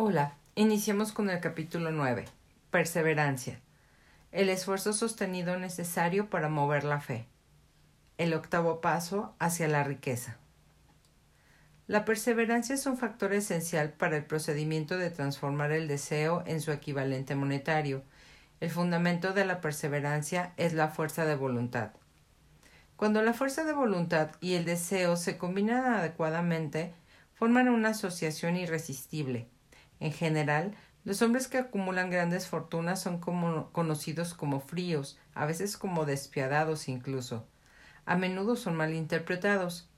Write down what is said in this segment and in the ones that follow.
Hola, iniciamos con el capítulo 9. Perseverancia. El esfuerzo sostenido necesario para mover la fe. El octavo paso hacia la riqueza. La perseverancia es un factor esencial para el procedimiento de transformar el deseo en su equivalente monetario. El fundamento de la perseverancia es la fuerza de voluntad. Cuando la fuerza de voluntad y el deseo se combinan adecuadamente, forman una asociación irresistible en general, los hombres que acumulan grandes fortunas son conocidos como fríos, a veces como despiadados incluso. A menudo son malinterpretados.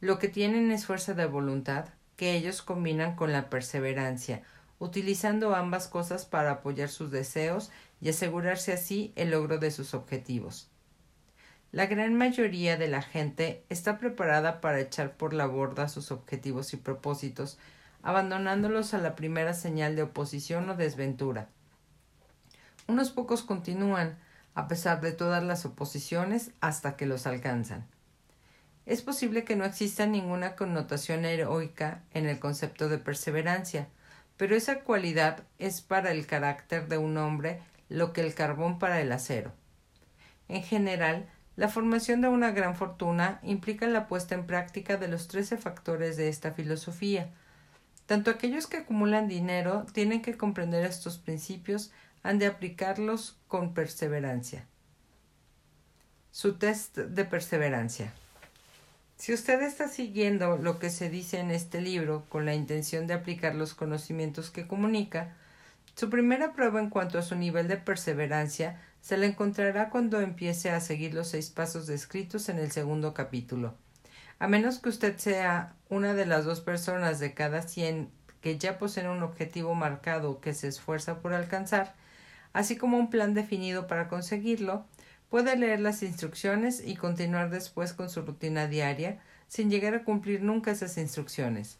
Lo que tienen es fuerza de voluntad, que ellos combinan con la perseverancia, utilizando ambas cosas para apoyar sus deseos y asegurarse así el logro de sus objetivos. La gran mayoría de la gente está preparada para echar por la borda sus objetivos y propósitos, abandonándolos a la primera señal de oposición o desventura. Unos pocos continúan, a pesar de todas las oposiciones, hasta que los alcanzan. Es posible que no exista ninguna connotación heroica en el concepto de perseverancia, pero esa cualidad es para el carácter de un hombre lo que el carbón para el acero. En general, la formación de una gran fortuna implica la puesta en práctica de los trece factores de esta filosofía, tanto aquellos que acumulan dinero tienen que comprender estos principios, han de aplicarlos con perseverancia. Su test de perseverancia. Si usted está siguiendo lo que se dice en este libro con la intención de aplicar los conocimientos que comunica, su primera prueba en cuanto a su nivel de perseverancia se la encontrará cuando empiece a seguir los seis pasos descritos en el segundo capítulo a menos que usted sea una de las dos personas de cada cien que ya poseen un objetivo marcado que se esfuerza por alcanzar, así como un plan definido para conseguirlo, puede leer las instrucciones y continuar después con su rutina diaria sin llegar a cumplir nunca esas instrucciones.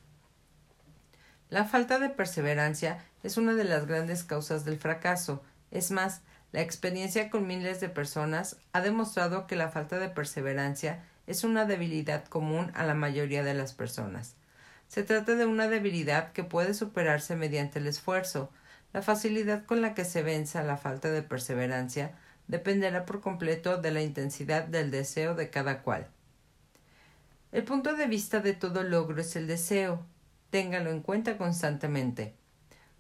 La falta de perseverancia es una de las grandes causas del fracaso. Es más, la experiencia con miles de personas ha demostrado que la falta de perseverancia es una debilidad común a la mayoría de las personas. Se trata de una debilidad que puede superarse mediante el esfuerzo. La facilidad con la que se venza la falta de perseverancia dependerá por completo de la intensidad del deseo de cada cual. El punto de vista de todo logro es el deseo. Téngalo en cuenta constantemente.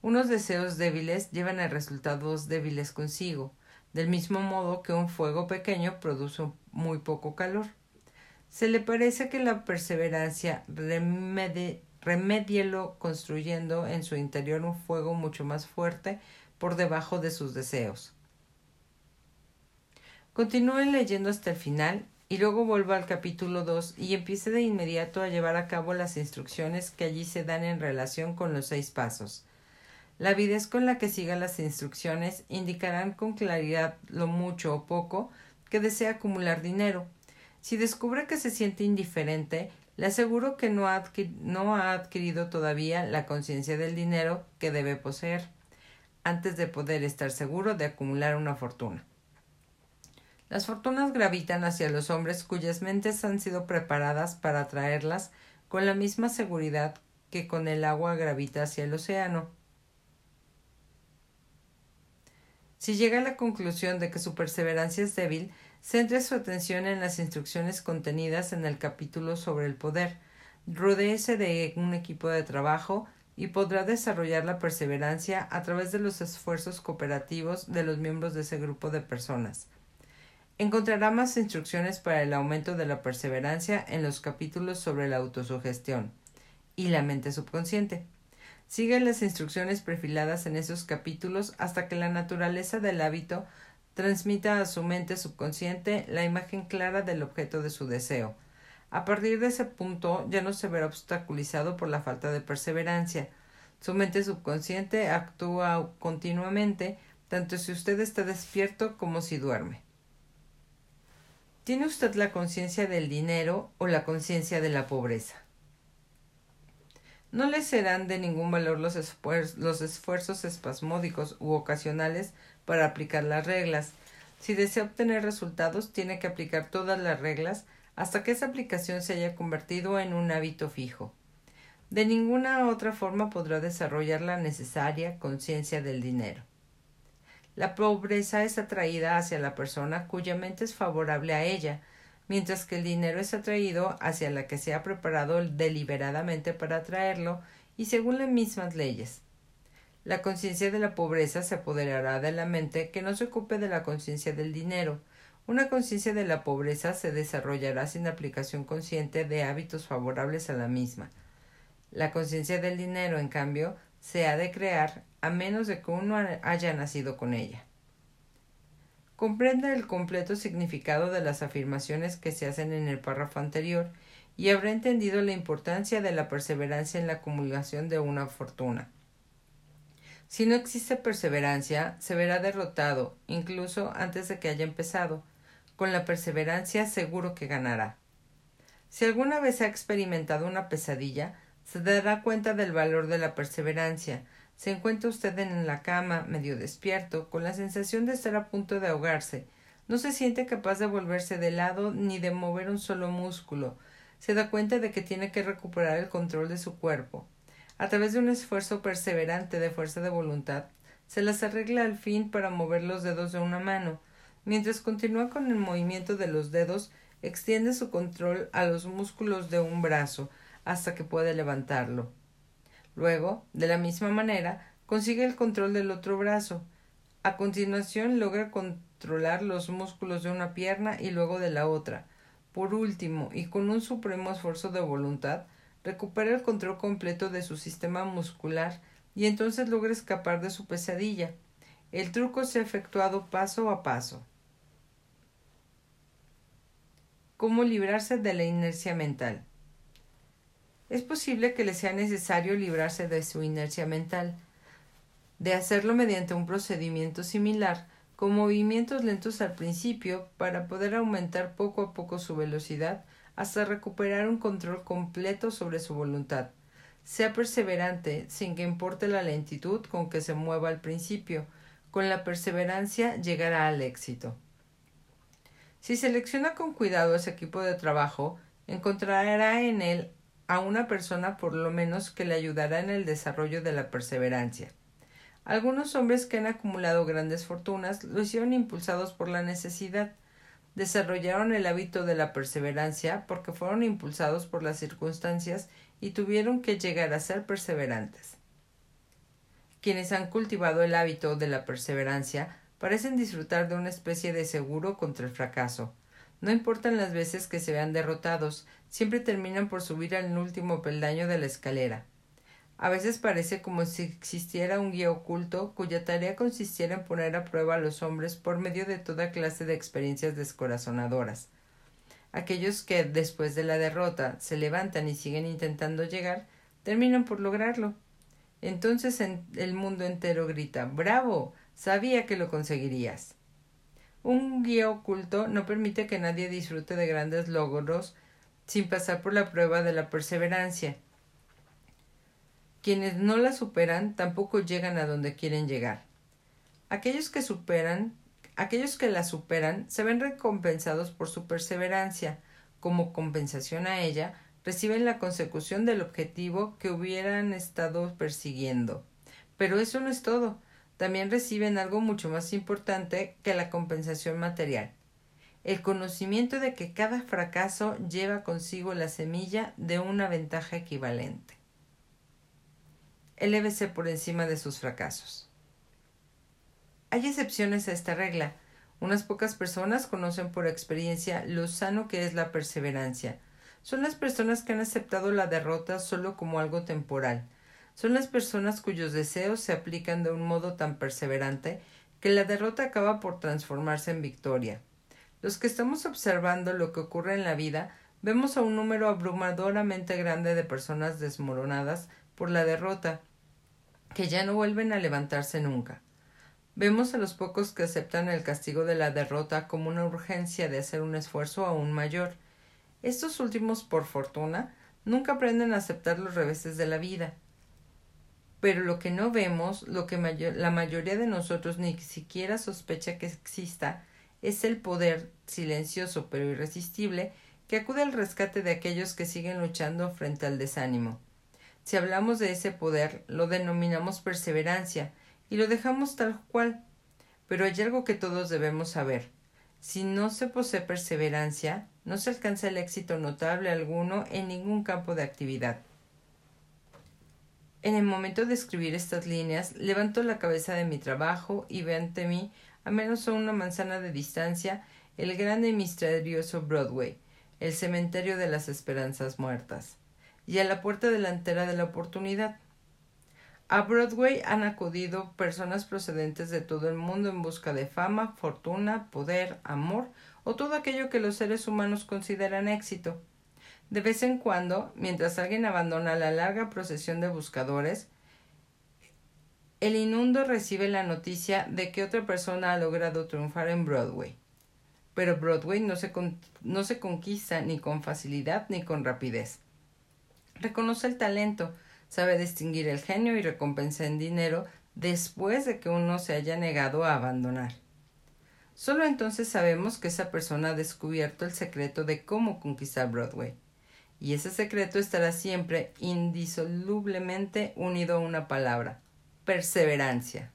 Unos deseos débiles llevan a resultados débiles consigo, del mismo modo que un fuego pequeño produce muy poco calor. Se le parece que la perseverancia remedielo construyendo en su interior un fuego mucho más fuerte por debajo de sus deseos. Continúe leyendo hasta el final y luego vuelva al capítulo 2 y empiece de inmediato a llevar a cabo las instrucciones que allí se dan en relación con los seis pasos. La avidez con la que siga las instrucciones indicarán con claridad lo mucho o poco que desea acumular dinero, si descubre que se siente indiferente, le aseguro que no ha, adquirido todavía la conciencia del dinero que debe poseer, antes de poder estar seguro de acumular una fortuna. Las fortunas gravitan hacia los hombres cuyas mentes han sido preparadas para atraerlas con la misma seguridad que con el agua gravita hacia el océano. Si llega a la conclusión de que su perseverancia es débil, Centre su atención en las instrucciones contenidas en el capítulo sobre el poder. Rodéese de un equipo de trabajo y podrá desarrollar la perseverancia a través de los esfuerzos cooperativos de los miembros de ese grupo de personas. Encontrará más instrucciones para el aumento de la perseverancia en los capítulos sobre la autosugestión y la mente subconsciente. Sigue las instrucciones perfiladas en esos capítulos hasta que la naturaleza del hábito transmita a su mente subconsciente la imagen clara del objeto de su deseo. A partir de ese punto ya no se verá obstaculizado por la falta de perseverancia. Su mente subconsciente actúa continuamente, tanto si usted está despierto como si duerme. ¿Tiene usted la conciencia del dinero o la conciencia de la pobreza? No le serán de ningún valor los, los esfuerzos espasmódicos u ocasionales para aplicar las reglas. Si desea obtener resultados, tiene que aplicar todas las reglas hasta que esa aplicación se haya convertido en un hábito fijo. De ninguna otra forma podrá desarrollar la necesaria conciencia del dinero. La pobreza es atraída hacia la persona cuya mente es favorable a ella, mientras que el dinero es atraído hacia la que se ha preparado deliberadamente para atraerlo y según las mismas leyes. La conciencia de la pobreza se apoderará de la mente que no se ocupe de la conciencia del dinero. Una conciencia de la pobreza se desarrollará sin aplicación consciente de hábitos favorables a la misma. La conciencia del dinero, en cambio, se ha de crear a menos de que uno haya nacido con ella. Comprenda el completo significado de las afirmaciones que se hacen en el párrafo anterior y habrá entendido la importancia de la perseverancia en la acumulación de una fortuna. Si no existe perseverancia, se verá derrotado, incluso antes de que haya empezado. Con la perseverancia seguro que ganará. Si alguna vez ha experimentado una pesadilla, se dará cuenta del valor de la perseverancia. Se encuentra usted en la cama, medio despierto, con la sensación de estar a punto de ahogarse. No se siente capaz de volverse de lado ni de mover un solo músculo. Se da cuenta de que tiene que recuperar el control de su cuerpo. A través de un esfuerzo perseverante de fuerza de voluntad, se las arregla al fin para mover los dedos de una mano. Mientras continúa con el movimiento de los dedos, extiende su control a los músculos de un brazo, hasta que puede levantarlo. Luego, de la misma manera, consigue el control del otro brazo. A continuación logra controlar los músculos de una pierna y luego de la otra. Por último, y con un supremo esfuerzo de voluntad, recupera el control completo de su sistema muscular y entonces logra escapar de su pesadilla. El truco se ha efectuado paso a paso. ¿Cómo librarse de la inercia mental? es posible que le sea necesario librarse de su inercia mental. De hacerlo mediante un procedimiento similar, con movimientos lentos al principio, para poder aumentar poco a poco su velocidad hasta recuperar un control completo sobre su voluntad. Sea perseverante, sin que importe la lentitud con que se mueva al principio. Con la perseverancia llegará al éxito. Si selecciona con cuidado ese equipo de trabajo, encontrará en él a una persona por lo menos que le ayudará en el desarrollo de la perseverancia. Algunos hombres que han acumulado grandes fortunas lo hicieron impulsados por la necesidad. Desarrollaron el hábito de la perseverancia porque fueron impulsados por las circunstancias y tuvieron que llegar a ser perseverantes. Quienes han cultivado el hábito de la perseverancia parecen disfrutar de una especie de seguro contra el fracaso. No importan las veces que se vean derrotados, siempre terminan por subir al último peldaño de la escalera. A veces parece como si existiera un guía oculto cuya tarea consistiera en poner a prueba a los hombres por medio de toda clase de experiencias descorazonadoras. Aquellos que, después de la derrota, se levantan y siguen intentando llegar, terminan por lograrlo. Entonces el mundo entero grita Bravo. Sabía que lo conseguirías. Un guía oculto no permite que nadie disfrute de grandes logros sin pasar por la prueba de la perseverancia. Quienes no la superan tampoco llegan a donde quieren llegar. Aquellos que superan, aquellos que la superan se ven recompensados por su perseverancia. Como compensación a ella, reciben la consecución del objetivo que hubieran estado persiguiendo. Pero eso no es todo también reciben algo mucho más importante que la compensación material el conocimiento de que cada fracaso lleva consigo la semilla de una ventaja equivalente. Elévese por encima de sus fracasos. Hay excepciones a esta regla. Unas pocas personas conocen por experiencia lo sano que es la perseverancia. Son las personas que han aceptado la derrota solo como algo temporal, son las personas cuyos deseos se aplican de un modo tan perseverante que la derrota acaba por transformarse en victoria. Los que estamos observando lo que ocurre en la vida vemos a un número abrumadoramente grande de personas desmoronadas por la derrota, que ya no vuelven a levantarse nunca. Vemos a los pocos que aceptan el castigo de la derrota como una urgencia de hacer un esfuerzo aún mayor. Estos últimos, por fortuna, nunca aprenden a aceptar los reveses de la vida pero lo que no vemos, lo que la mayoría de nosotros ni siquiera sospecha que exista, es el poder silencioso pero irresistible que acude al rescate de aquellos que siguen luchando frente al desánimo. Si hablamos de ese poder, lo denominamos perseverancia y lo dejamos tal cual. Pero hay algo que todos debemos saber. Si no se posee perseverancia, no se alcanza el éxito notable alguno en ningún campo de actividad. En el momento de escribir estas líneas, levanto la cabeza de mi trabajo y veo ante mí, a menos a una manzana de distancia, el grande y misterioso Broadway, el cementerio de las esperanzas muertas, y a la puerta delantera de la oportunidad. A Broadway han acudido personas procedentes de todo el mundo en busca de fama, fortuna, poder, amor o todo aquello que los seres humanos consideran éxito. De vez en cuando, mientras alguien abandona la larga procesión de buscadores, el inundo recibe la noticia de que otra persona ha logrado triunfar en Broadway. Pero Broadway no se, no se conquista ni con facilidad ni con rapidez. Reconoce el talento, sabe distinguir el genio y recompensa en dinero después de que uno se haya negado a abandonar. Solo entonces sabemos que esa persona ha descubierto el secreto de cómo conquistar Broadway. Y ese secreto estará siempre indisolublemente unido a una palabra, perseverancia.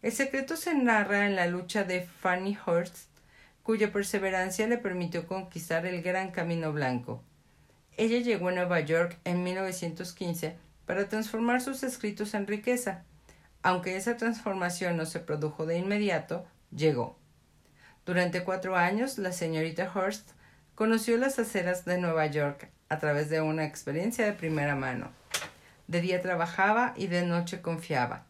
El secreto se narra en la lucha de Fanny Hurst, cuya perseverancia le permitió conquistar el gran camino blanco, ella llegó a Nueva York en 1915 para transformar sus escritos en riqueza. Aunque esa transformación no se produjo de inmediato, llegó. Durante cuatro años, la señorita Hearst conoció las aceras de Nueva York a través de una experiencia de primera mano. De día trabajaba y de noche confiaba.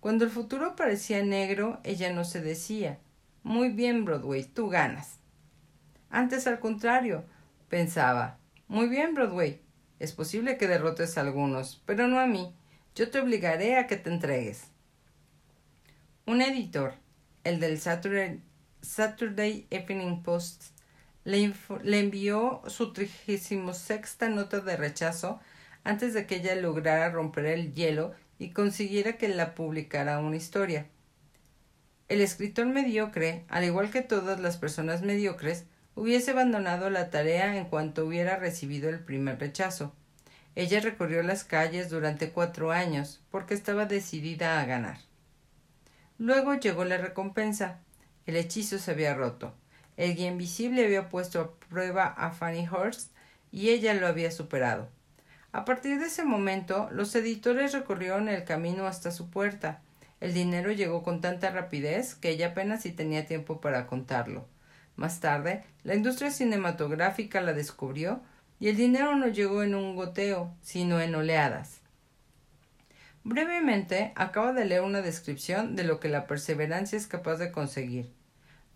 Cuando el futuro parecía negro, ella no se decía Muy bien, Broadway, tú ganas. Antes, al contrario, pensaba muy bien, Broadway. Es posible que derrotes a algunos, pero no a mí. Yo te obligaré a que te entregues. Un editor, el del Saturday, Evening Post, le, envió su trigésimo sexta nota de rechazo antes de que ella lograra romper el hielo y consiguiera que la publicara una historia. El escritor mediocre, al igual que todas las personas mediocres, hubiese abandonado la tarea en cuanto hubiera recibido el primer rechazo. Ella recorrió las calles durante cuatro años, porque estaba decidida a ganar. Luego llegó la recompensa. El hechizo se había roto. El guía invisible había puesto a prueba a Fanny Hurst y ella lo había superado. A partir de ese momento, los editores recorrieron el camino hasta su puerta. El dinero llegó con tanta rapidez que ella apenas si tenía tiempo para contarlo. Más tarde, la industria cinematográfica la descubrió y el dinero no llegó en un goteo, sino en oleadas. Brevemente, acabo de leer una descripción de lo que la perseverancia es capaz de conseguir.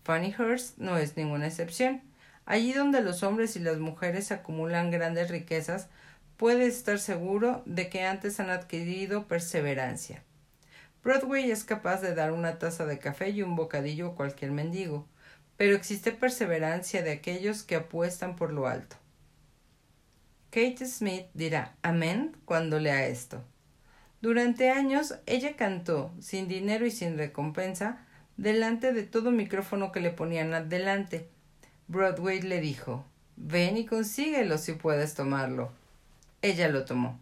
Fanny Hurst no es ninguna excepción. Allí donde los hombres y las mujeres acumulan grandes riquezas, puede estar seguro de que antes han adquirido perseverancia. Broadway es capaz de dar una taza de café y un bocadillo a cualquier mendigo pero existe perseverancia de aquellos que apuestan por lo alto. Kate Smith dirá Amén cuando lea esto. Durante años ella cantó, sin dinero y sin recompensa, delante de todo micrófono que le ponían adelante. Broadway le dijo Ven y consíguelo si puedes tomarlo. Ella lo tomó.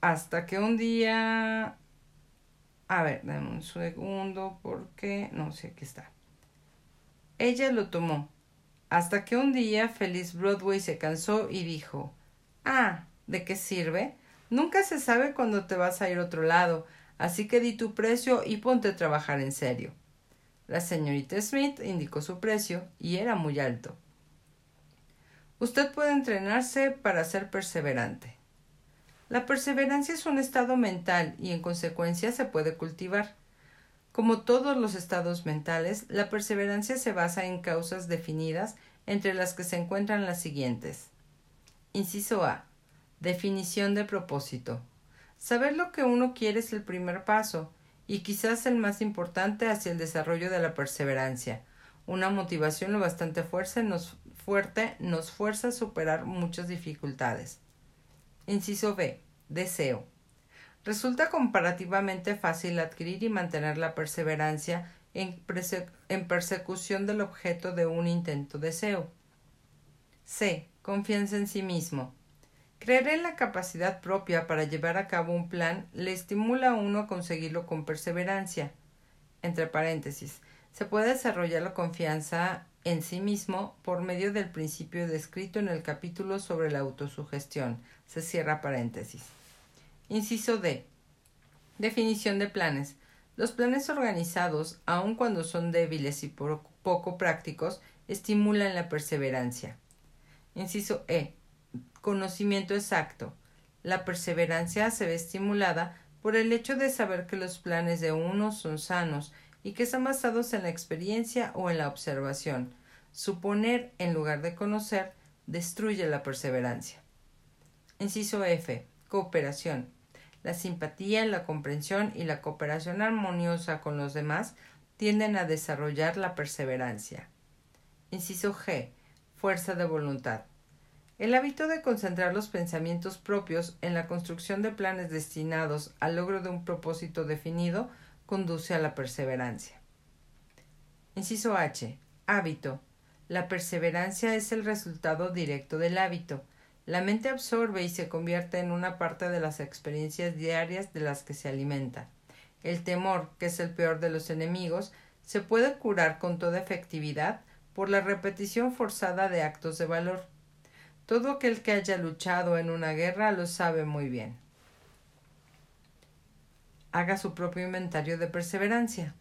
Hasta que un día a ver, dame un segundo porque no sé qué está. Ella lo tomó, hasta que un día Feliz Broadway se cansó y dijo Ah, ¿de qué sirve? Nunca se sabe cuándo te vas a ir a otro lado, así que di tu precio y ponte a trabajar en serio. La señorita Smith indicó su precio y era muy alto. Usted puede entrenarse para ser perseverante. La perseverancia es un estado mental y en consecuencia se puede cultivar. Como todos los estados mentales, la perseverancia se basa en causas definidas entre las que se encuentran las siguientes. Inciso A. Definición de propósito. Saber lo que uno quiere es el primer paso y quizás el más importante hacia el desarrollo de la perseverancia. Una motivación lo bastante fuerte nos, fuerte nos fuerza a superar muchas dificultades. Inciso B. Deseo. Resulta comparativamente fácil adquirir y mantener la perseverancia en, persecución del objeto de un intento deseo. C. Confianza en sí mismo. Creer en la capacidad propia para llevar a cabo un plan le estimula a uno a conseguirlo con perseverancia. Entre paréntesis, se puede desarrollar la confianza en sí mismo por medio del principio descrito en el capítulo sobre la autosugestión. Se cierra paréntesis. Inciso D. Definición de planes. Los planes organizados, aun cuando son débiles y poco prácticos, estimulan la perseverancia. Inciso E. Conocimiento exacto. La perseverancia se ve estimulada por el hecho de saber que los planes de uno son sanos y que están basados en la experiencia o en la observación. Suponer en lugar de conocer destruye la perseverancia. Inciso F. Cooperación. La simpatía, la comprensión y la cooperación armoniosa con los demás tienden a desarrollar la perseverancia. Inciso G. Fuerza de voluntad. El hábito de concentrar los pensamientos propios en la construcción de planes destinados al logro de un propósito definido conduce a la perseverancia. Inciso H. Hábito. La perseverancia es el resultado directo del hábito. La mente absorbe y se convierte en una parte de las experiencias diarias de las que se alimenta. El temor, que es el peor de los enemigos, se puede curar con toda efectividad por la repetición forzada de actos de valor. Todo aquel que haya luchado en una guerra lo sabe muy bien. Haga su propio inventario de perseverancia.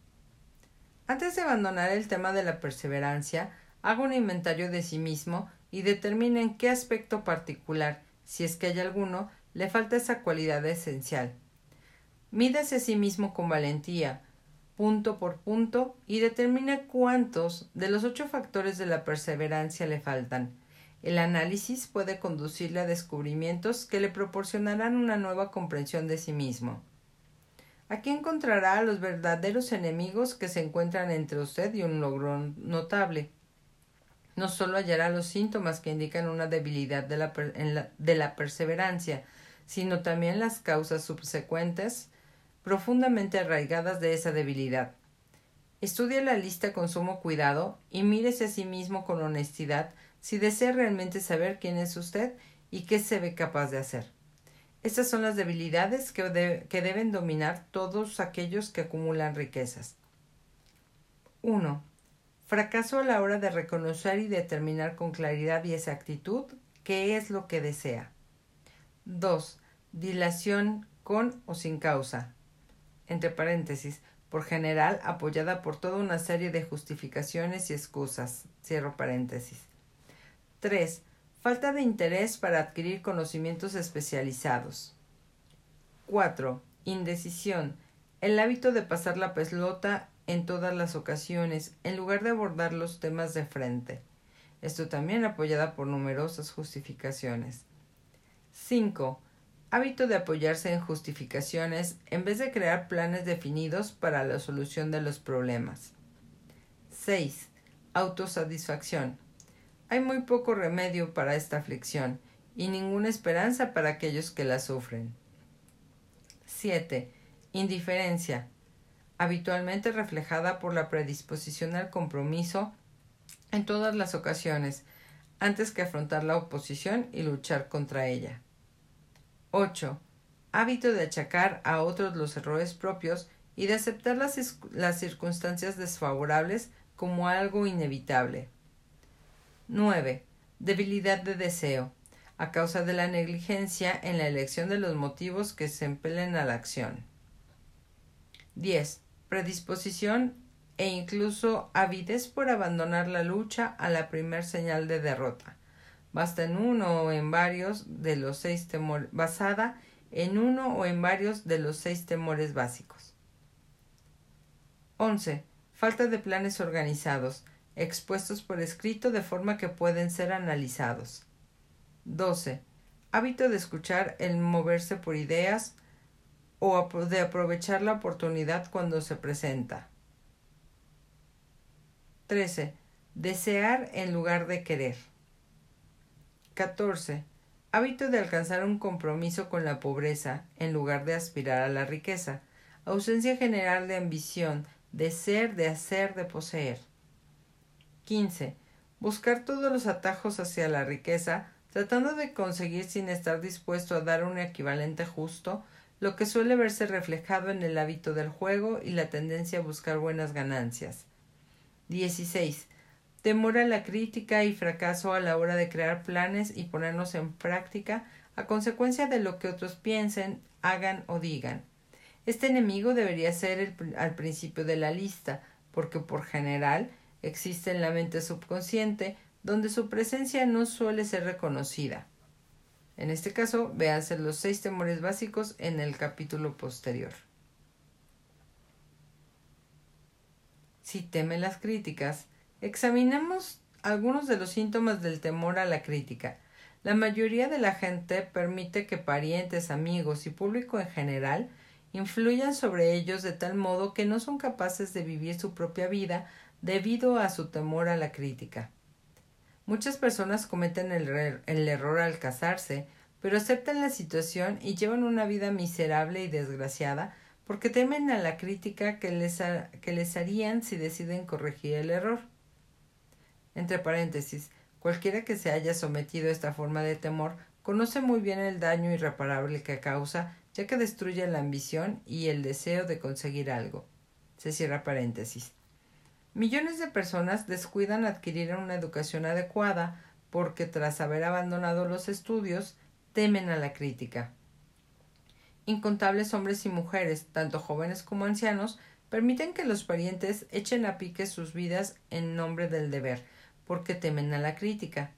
Antes de abandonar el tema de la perseverancia, haga un inventario de sí mismo y determine en qué aspecto particular, si es que hay alguno, le falta esa cualidad esencial. Mídase a sí mismo con valentía, punto por punto, y determine cuántos de los ocho factores de la perseverancia le faltan. El análisis puede conducirle a descubrimientos que le proporcionarán una nueva comprensión de sí mismo. Aquí encontrará a los verdaderos enemigos que se encuentran entre usted y un logro notable. No solo hallará los síntomas que indican una debilidad de la, de la perseverancia, sino también las causas subsecuentes profundamente arraigadas de esa debilidad. Estudie la lista con sumo cuidado y mírese a sí mismo con honestidad si desea realmente saber quién es usted y qué se ve capaz de hacer. Estas son las debilidades que, que deben dominar todos aquellos que acumulan riquezas. 1. Fracaso a la hora de reconocer y determinar con claridad y exactitud qué es lo que desea. 2. Dilación con o sin causa. Entre paréntesis, por general apoyada por toda una serie de justificaciones y excusas. Cierro paréntesis. 3. Falta de interés para adquirir conocimientos especializados. 4. Indecisión. El hábito de pasar la pelota en todas las ocasiones, en lugar de abordar los temas de frente. Esto también apoyada por numerosas justificaciones. 5. Hábito de apoyarse en justificaciones en vez de crear planes definidos para la solución de los problemas. 6. Autosatisfacción hay muy poco remedio para esta aflicción y ninguna esperanza para aquellos que la sufren. 7. Indiferencia, habitualmente reflejada por la predisposición al compromiso en todas las ocasiones, antes que afrontar la oposición y luchar contra ella. 8. Hábito de achacar a otros los errores propios y de aceptar las, las circunstancias desfavorables como algo inevitable. 9. Debilidad de deseo, a causa de la negligencia en la elección de los motivos que se empleen a la acción. 10. Predisposición e incluso avidez por abandonar la lucha a la primer señal de derrota. Basta en uno o en varios de los seis temores, basada en uno o en varios de los seis temores básicos. 11. Falta de planes organizados, expuestos por escrito de forma que pueden ser analizados. 12. Hábito de escuchar el moverse por ideas o de aprovechar la oportunidad cuando se presenta. 13. Desear en lugar de querer. 14. Hábito de alcanzar un compromiso con la pobreza en lugar de aspirar a la riqueza. Ausencia general de ambición, de ser, de hacer, de poseer. 15. Buscar todos los atajos hacia la riqueza tratando de conseguir sin estar dispuesto a dar un equivalente justo, lo que suele verse reflejado en el hábito del juego y la tendencia a buscar buenas ganancias. 16. Temor a la crítica y fracaso a la hora de crear planes y ponerlos en práctica a consecuencia de lo que otros piensen, hagan o digan. Este enemigo debería ser al principio de la lista, porque por general existe en la mente subconsciente donde su presencia no suele ser reconocida. En este caso, véanse los seis temores básicos en el capítulo posterior. Si teme las críticas, examinemos algunos de los síntomas del temor a la crítica. La mayoría de la gente permite que parientes, amigos y público en general influyan sobre ellos de tal modo que no son capaces de vivir su propia vida debido a su temor a la crítica. Muchas personas cometen el, error al casarse, pero aceptan la situación y llevan una vida miserable y desgraciada porque temen a la crítica que les, harían si deciden corregir el error. Entre paréntesis, cualquiera que se haya sometido a esta forma de temor conoce muy bien el daño irreparable que causa ya que destruye la ambición y el deseo de conseguir algo. Se cierra paréntesis. Millones de personas descuidan adquirir una educación adecuada porque tras haber abandonado los estudios temen a la crítica. Incontables hombres y mujeres, tanto jóvenes como ancianos, permiten que los parientes echen a pique sus vidas en nombre del deber, porque temen a la crítica.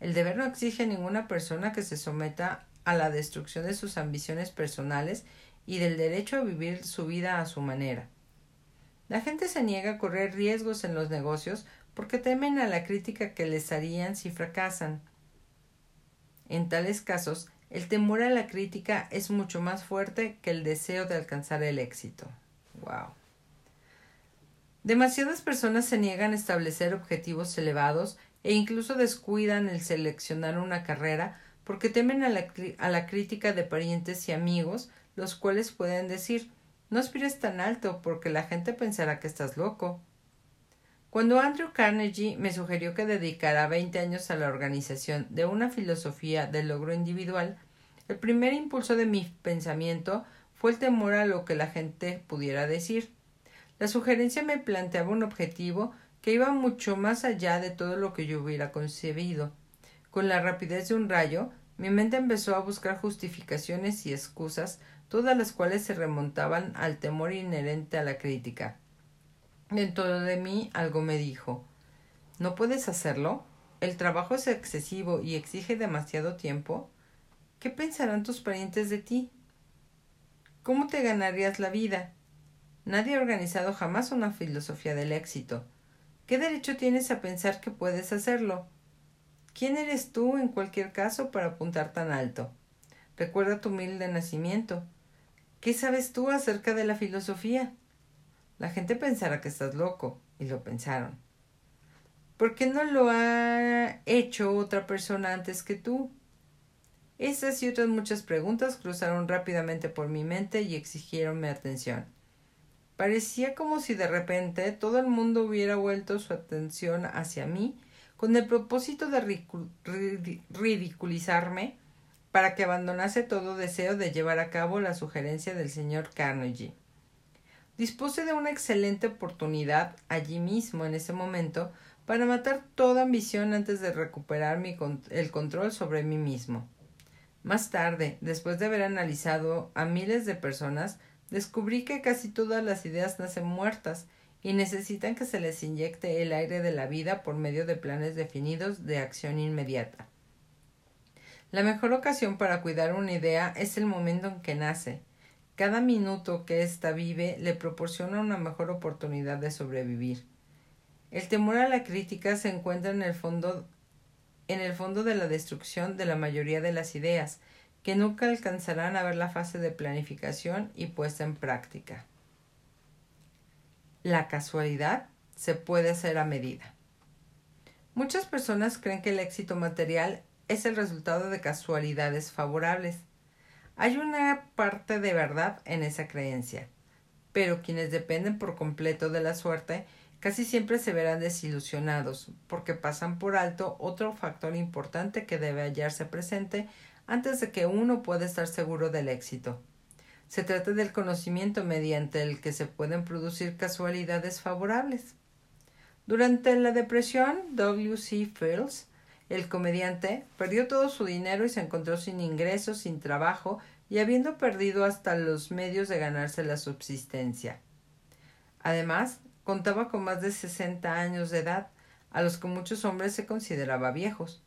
El deber no exige a ninguna persona que se someta a la destrucción de sus ambiciones personales y del derecho a vivir su vida a su manera. La gente se niega a correr riesgos en los negocios porque temen a la crítica que les harían si fracasan. En tales casos, el temor a la crítica es mucho más fuerte que el deseo de alcanzar el éxito. Wow. Demasiadas personas se niegan a establecer objetivos elevados e incluso descuidan el seleccionar una carrera porque temen a la, a la crítica de parientes y amigos, los cuales pueden decir no aspires tan alto porque la gente pensará que estás loco. Cuando Andrew Carnegie me sugirió que dedicara veinte años a la organización de una filosofía del logro individual, el primer impulso de mi pensamiento fue el temor a lo que la gente pudiera decir. La sugerencia me planteaba un objetivo que iba mucho más allá de todo lo que yo hubiera concebido. Con la rapidez de un rayo, mi mente empezó a buscar justificaciones y excusas, todas las cuales se remontaban al temor inherente a la crítica. Dentro de mí algo me dijo ¿No puedes hacerlo? ¿El trabajo es excesivo y exige demasiado tiempo? ¿Qué pensarán tus parientes de ti? ¿Cómo te ganarías la vida? Nadie ha organizado jamás una filosofía del éxito. ¿Qué derecho tienes a pensar que puedes hacerlo? ¿Quién eres tú en cualquier caso para apuntar tan alto? Recuerda tu humilde nacimiento. ¿Qué sabes tú acerca de la filosofía? La gente pensará que estás loco, y lo pensaron. ¿Por qué no lo ha hecho otra persona antes que tú? Estas y otras muchas preguntas cruzaron rápidamente por mi mente y exigieron mi atención. Parecía como si de repente todo el mundo hubiera vuelto su atención hacia mí con el propósito de ridiculizarme para que abandonase todo deseo de llevar a cabo la sugerencia del señor Carnegie. Dispuse de una excelente oportunidad allí mismo en ese momento para matar toda ambición antes de recuperar el control sobre mí mismo. Más tarde, después de haber analizado a miles de personas, descubrí que casi todas las ideas nacen muertas y necesitan que se les inyecte el aire de la vida por medio de planes definidos de acción inmediata. La mejor ocasión para cuidar una idea es el momento en que nace. Cada minuto que ésta vive le proporciona una mejor oportunidad de sobrevivir. El temor a la crítica se encuentra en el fondo en el fondo de la destrucción de la mayoría de las ideas, que nunca alcanzarán a ver la fase de planificación y puesta en práctica. La casualidad se puede hacer a medida. Muchas personas creen que el éxito material es el resultado de casualidades favorables. Hay una parte de verdad en esa creencia, pero quienes dependen por completo de la suerte casi siempre se verán desilusionados, porque pasan por alto otro factor importante que debe hallarse presente antes de que uno pueda estar seguro del éxito. Se trata del conocimiento mediante el que se pueden producir casualidades favorables. Durante la depresión, W. C. Fields, el comediante, perdió todo su dinero y se encontró sin ingresos, sin trabajo y habiendo perdido hasta los medios de ganarse la subsistencia. Además, contaba con más de sesenta años de edad, a los que muchos hombres se consideraba viejos.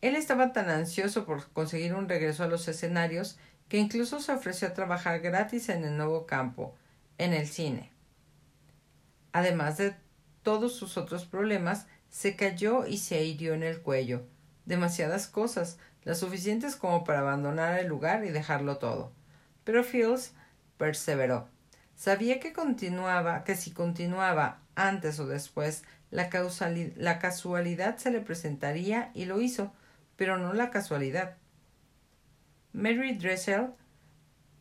Él estaba tan ansioso por conseguir un regreso a los escenarios que incluso se ofreció a trabajar gratis en el nuevo campo, en el cine. Además de todos sus otros problemas, se cayó y se hirió en el cuello. Demasiadas cosas, las suficientes como para abandonar el lugar y dejarlo todo. Pero Fields perseveró. Sabía que continuaba, que si continuaba antes o después, la, la casualidad se le presentaría y lo hizo, pero no la casualidad. Mary Dressel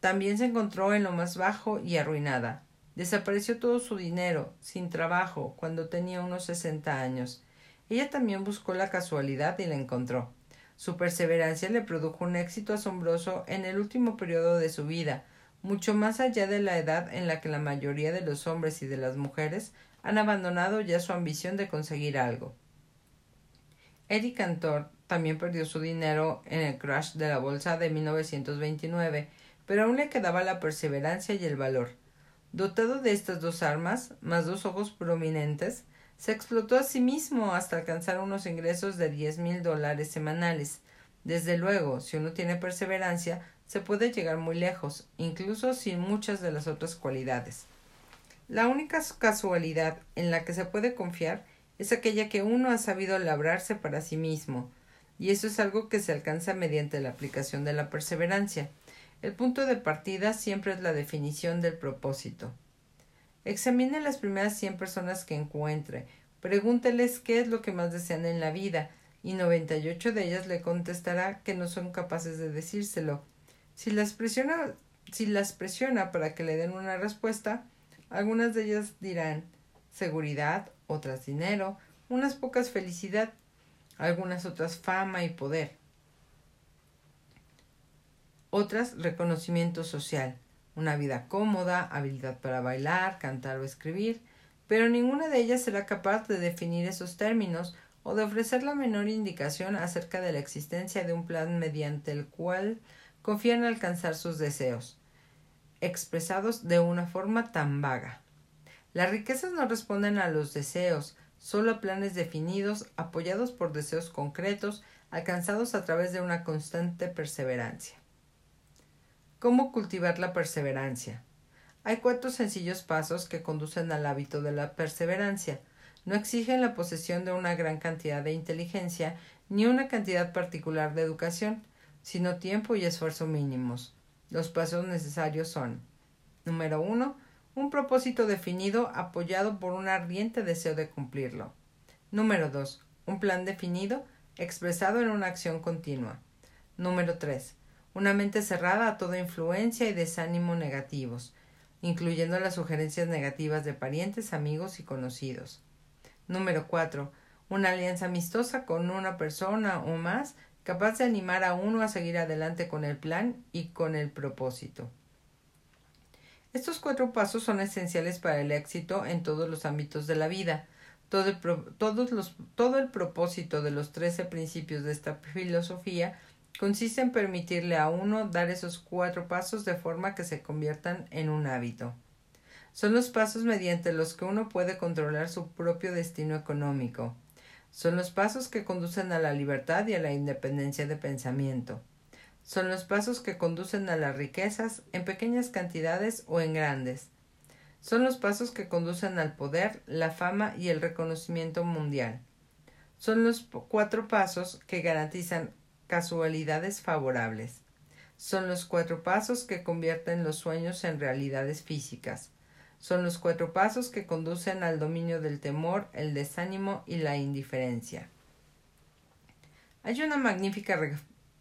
también se encontró en lo más bajo y arruinada. Desapareció todo su dinero, sin trabajo, cuando tenía unos sesenta años. Ella también buscó la casualidad y la encontró. Su perseverancia le produjo un éxito asombroso en el último periodo de su vida, mucho más allá de la edad en la que la mayoría de los hombres y de las mujeres han abandonado ya su ambición de conseguir algo. Eric Cantor también perdió su dinero en el crash de la bolsa de 1929, pero aún le quedaba la perseverancia y el valor. Dotado de estas dos armas, más dos ojos prominentes, se explotó a sí mismo hasta alcanzar unos ingresos de diez mil dólares semanales. Desde luego, si uno tiene perseverancia, se puede llegar muy lejos, incluso sin muchas de las otras cualidades. La única casualidad en la que se puede confiar es aquella que uno ha sabido labrarse para sí mismo, y eso es algo que se alcanza mediante la aplicación de la perseverancia. El punto de partida siempre es la definición del propósito. Examine las primeras cien personas que encuentre, pregúnteles qué es lo que más desean en la vida, y noventa y ocho de ellas le contestará que no son capaces de decírselo. Si las presiona, si las presiona para que le den una respuesta, algunas de ellas dirán seguridad, otras dinero, unas pocas felicidad algunas otras fama y poder, otras reconocimiento social, una vida cómoda, habilidad para bailar, cantar o escribir, pero ninguna de ellas será capaz de definir esos términos o de ofrecer la menor indicación acerca de la existencia de un plan mediante el cual confían alcanzar sus deseos, expresados de una forma tan vaga. Las riquezas no responden a los deseos, solo a planes definidos, apoyados por deseos concretos, alcanzados a través de una constante perseverancia. ¿Cómo cultivar la perseverancia? Hay cuatro sencillos pasos que conducen al hábito de la perseverancia. No exigen la posesión de una gran cantidad de inteligencia ni una cantidad particular de educación, sino tiempo y esfuerzo mínimos. Los pasos necesarios son número uno, un propósito definido apoyado por un ardiente deseo de cumplirlo. Número 2. Un plan definido expresado en una acción continua. Número 3. Una mente cerrada a toda influencia y desánimo negativos, incluyendo las sugerencias negativas de parientes, amigos y conocidos. Número 4. Una alianza amistosa con una persona o más capaz de animar a uno a seguir adelante con el plan y con el propósito. Estos cuatro pasos son esenciales para el éxito en todos los ámbitos de la vida. Todo el, todos todo el propósito de los trece principios de esta filosofía consiste en permitirle a uno dar esos cuatro pasos de forma que se conviertan en un hábito. Son los pasos mediante los que uno puede controlar su propio destino económico. Son los pasos que conducen a la libertad y a la independencia de pensamiento son los pasos que conducen a las riquezas en pequeñas cantidades o en grandes. Son los pasos que conducen al poder, la fama y el reconocimiento mundial. Son los cuatro pasos que garantizan casualidades favorables. Son los cuatro pasos que convierten los sueños en realidades físicas. Son los cuatro pasos que conducen al dominio del temor, el desánimo y la indiferencia. Hay una magnífica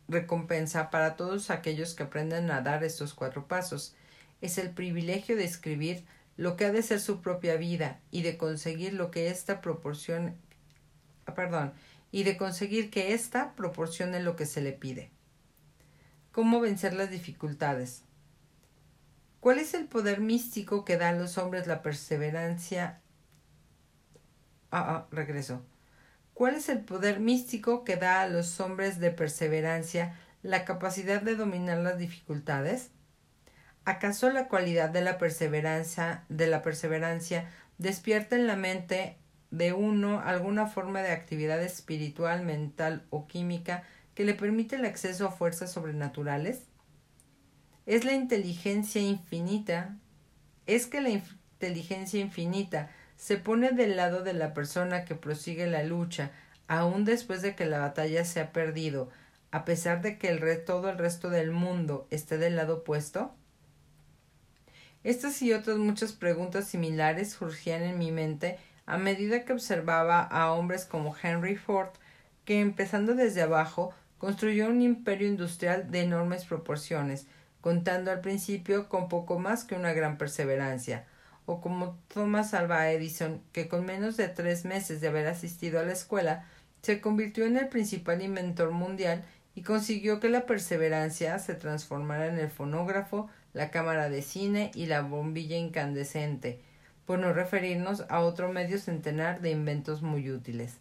recompensa para todos aquellos que aprenden a dar estos cuatro pasos. Es el privilegio de escribir lo que ha de ser su propia vida y de conseguir lo que esta proporción ah, perdón, y de conseguir que ésta proporcione lo que se le pide. ¿Cómo vencer las dificultades? ¿Cuál es el poder místico que da a los hombres la perseverancia? Ah, ah, regreso. ¿Cuál es el poder místico que da a los hombres de perseverancia la capacidad de dominar las dificultades? ¿Acaso la cualidad de la perseverancia, de la perseverancia despierta en la mente de uno alguna forma de actividad espiritual, mental o química que le permite el acceso a fuerzas sobrenaturales? Es la inteligencia infinita, es que la inteligencia infinita se pone del lado de la persona que prosigue la lucha, aun después de que la batalla se ha perdido, a pesar de que el todo el resto del mundo esté del lado opuesto? Estas y otras muchas preguntas similares surgían en mi mente a medida que observaba a hombres como Henry Ford, que empezando desde abajo construyó un imperio industrial de enormes proporciones, contando al principio con poco más que una gran perseverancia, o como Thomas Alva Edison, que con menos de tres meses de haber asistido a la escuela, se convirtió en el principal inventor mundial y consiguió que la perseverancia se transformara en el fonógrafo, la cámara de cine y la bombilla incandescente, por no referirnos a otro medio centenar de inventos muy útiles.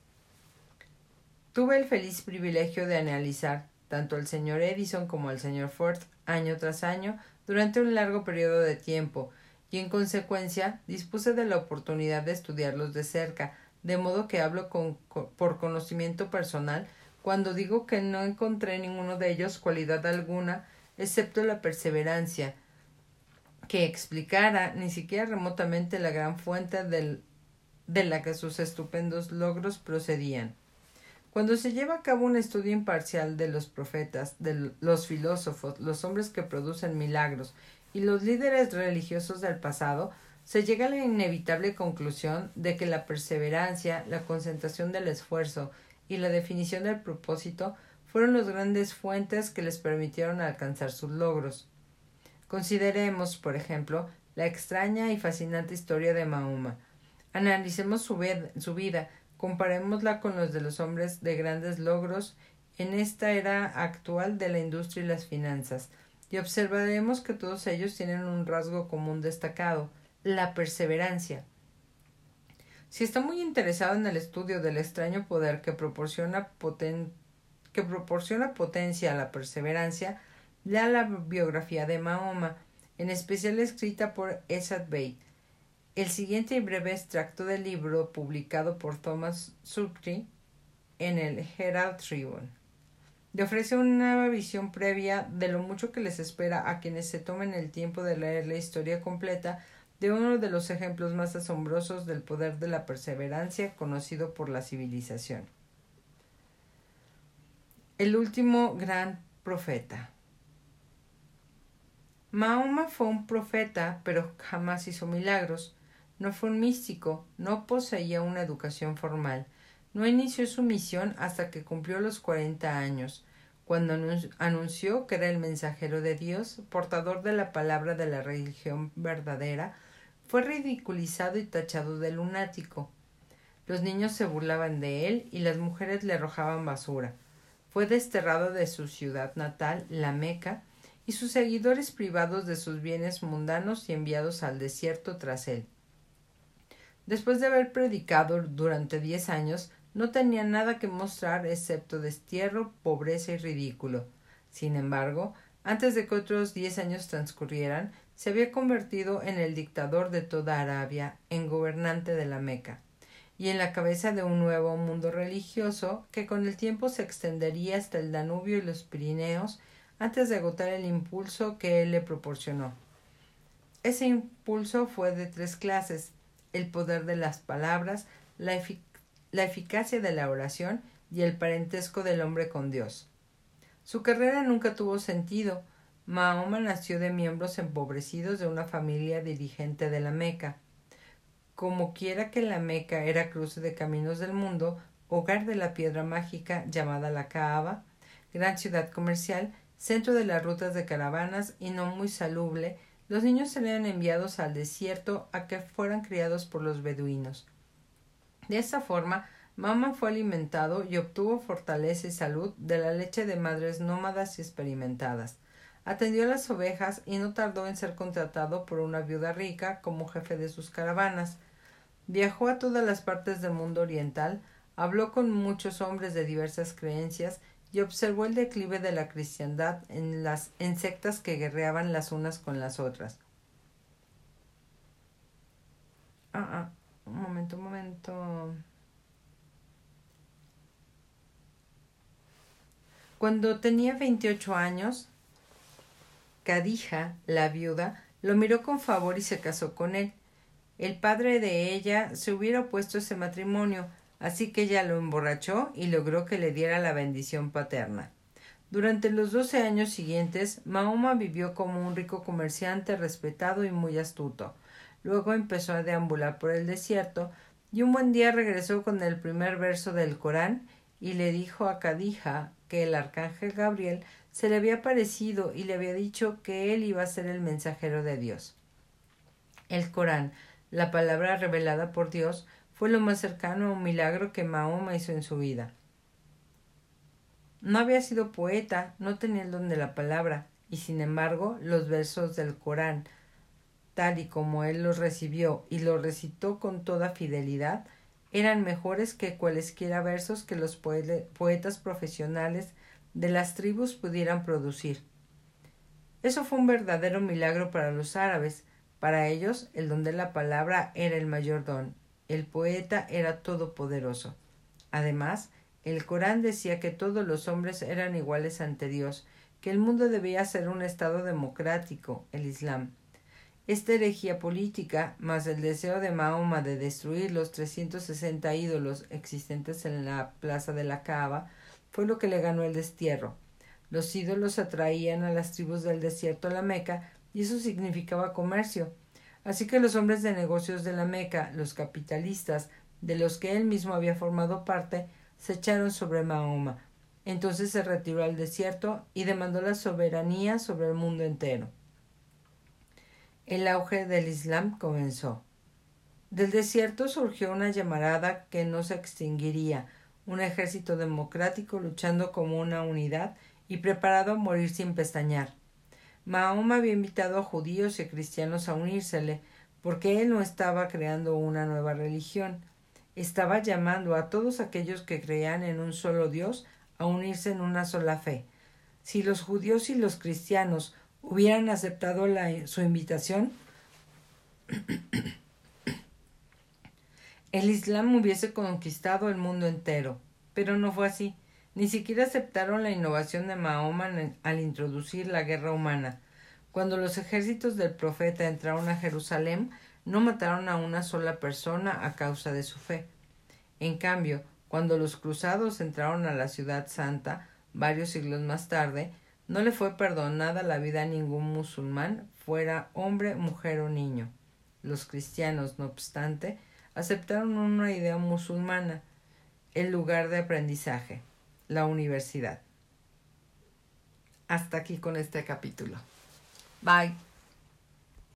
Tuve el feliz privilegio de analizar tanto al señor Edison como al señor Ford año tras año durante un largo periodo de tiempo, y en consecuencia dispuse de la oportunidad de estudiarlos de cerca, de modo que hablo con, por conocimiento personal cuando digo que no encontré ninguno de ellos cualidad alguna excepto la perseverancia, que explicara ni siquiera remotamente la gran fuente del, de la que sus estupendos logros procedían. Cuando se lleva a cabo un estudio imparcial de los profetas, de los filósofos, los hombres que producen milagros y los líderes religiosos del pasado, se llega a la inevitable conclusión de que la perseverancia, la concentración del esfuerzo y la definición del propósito fueron las grandes fuentes que les permitieron alcanzar sus logros. Consideremos, por ejemplo, la extraña y fascinante historia de Mahoma. Analicemos su, vida, comparémosla con los de los hombres de grandes logros en esta era actual de la industria y las finanzas, y observaremos que todos ellos tienen un rasgo común destacado, la perseverancia. Si está muy interesado en el estudio del extraño poder que proporciona, que proporciona potencia a la perseverancia, Lea la biografía de Mahoma, en especial escrita por Esad Bey. El siguiente y breve extracto del libro, publicado por Thomas Sukri en el Herald Tribune, le ofrece una visión previa de lo mucho que les espera a quienes se tomen el tiempo de leer la historia completa de uno de los ejemplos más asombrosos del poder de la perseverancia conocido por la civilización. El último gran profeta. Mahoma fue un profeta, pero jamás hizo milagros. No fue un místico, no poseía una educación formal. No inició su misión hasta que cumplió los cuarenta años, cuando anunció que era el mensajero de Dios, portador de la palabra de la religión verdadera, fue ridiculizado y tachado de lunático. Los niños se burlaban de él y las mujeres le arrojaban basura. Fue desterrado de su ciudad natal, la Meca, y sus seguidores privados de sus bienes mundanos y enviados al desierto tras él. Después de haber predicado durante diez años, no tenía nada que mostrar excepto destierro, pobreza y ridículo. Sin embargo, antes de que otros diez años transcurrieran, se había convertido en el dictador de toda Arabia, en gobernante de la Meca, y en la cabeza de un nuevo mundo religioso que con el tiempo se extendería hasta el Danubio y los Pirineos antes de agotar el impulso que él le proporcionó. Ese impulso fue de tres clases el poder de las palabras, la, eficacia de la oración y el parentesco del hombre con Dios. Su carrera nunca tuvo sentido. Mahoma nació de miembros empobrecidos de una familia dirigente de la Meca. Como quiera que la Meca era cruce de caminos del mundo, hogar de la piedra mágica llamada la Kaaba, gran ciudad comercial, centro de las rutas de caravanas y no muy salubre, Los niños serían enviados al desierto a que fueran criados por los beduinos. De esta forma, Mama fue alimentado y obtuvo fortaleza y salud de la leche de madres nómadas y experimentadas. Atendió a las ovejas y no tardó en ser contratado por una viuda rica como jefe de sus caravanas. Viajó a todas las partes del mundo oriental, habló con muchos hombres de diversas creencias y observó el declive de la cristiandad en las en sectas que guerreaban las unas con las otras. Ah, ah, un momento, un momento. Cuando tenía veintiocho años, Cadija, la viuda, lo miró con favor y se casó con él. El padre de ella se hubiera opuesto a ese matrimonio, así que ella lo emborrachó y logró que le diera la bendición paterna. Durante los doce años siguientes, Mahoma vivió como un rico comerciante respetado y muy astuto. Luego empezó a deambular por el desierto y un buen día regresó con el primer verso del Corán y le dijo a Cadija que el arcángel Gabriel se le había aparecido y le había dicho que él iba a ser el mensajero de Dios. El Corán, la palabra revelada por Dios, fue lo más cercano a un milagro que Mahoma hizo en su vida. No había sido poeta, no tenía el don de la palabra, y sin embargo los versos del Corán, tal y como él los recibió y los recitó con toda fidelidad, eran mejores que cualesquiera versos que los poetas profesionales de las tribus pudieran producir. Eso fue un verdadero milagro para los árabes. Para ellos el don de la palabra era el mayor don, el poeta era todopoderoso. Además, el Corán decía que todos los hombres eran iguales ante Dios, que el mundo debía ser un estado democrático, el Islam. Esta herejía política, más el deseo de Mahoma de destruir los 360 ídolos existentes en la plaza de la Kaaba, fue lo que le ganó el destierro. Los ídolos atraían a las tribus del desierto a la Meca y eso significaba comercio. Así que los hombres de negocios de la Meca, los capitalistas, de los que él mismo había formado parte, se echaron sobre Mahoma. Entonces se retiró al desierto y demandó la soberanía sobre el mundo entero. El auge del Islam comenzó. Del desierto surgió una llamarada que no se extinguiría, un ejército democrático luchando como una unidad y preparado a morir sin pestañear. Mahoma había invitado a judíos y cristianos a unírsele, porque él no estaba creando una nueva religión, estaba llamando a todos aquellos que creían en un solo Dios a unirse en una sola fe. Si los judíos y los cristianos hubieran aceptado su invitación, el Islam hubiese conquistado el mundo entero. Pero no fue así. Ni siquiera aceptaron la innovación de Mahoma al introducir la guerra humana. Cuando los ejércitos del profeta entraron a Jerusalén, no mataron a una sola persona a causa de su fe. En cambio, cuando los cruzados entraron a la ciudad santa, varios siglos más tarde, no le fue perdonada la vida a ningún musulmán, fuera hombre, mujer o niño. Los cristianos, no obstante, aceptaron una idea musulmana, el lugar de aprendizaje, la universidad. Hasta aquí con este capítulo. Bye.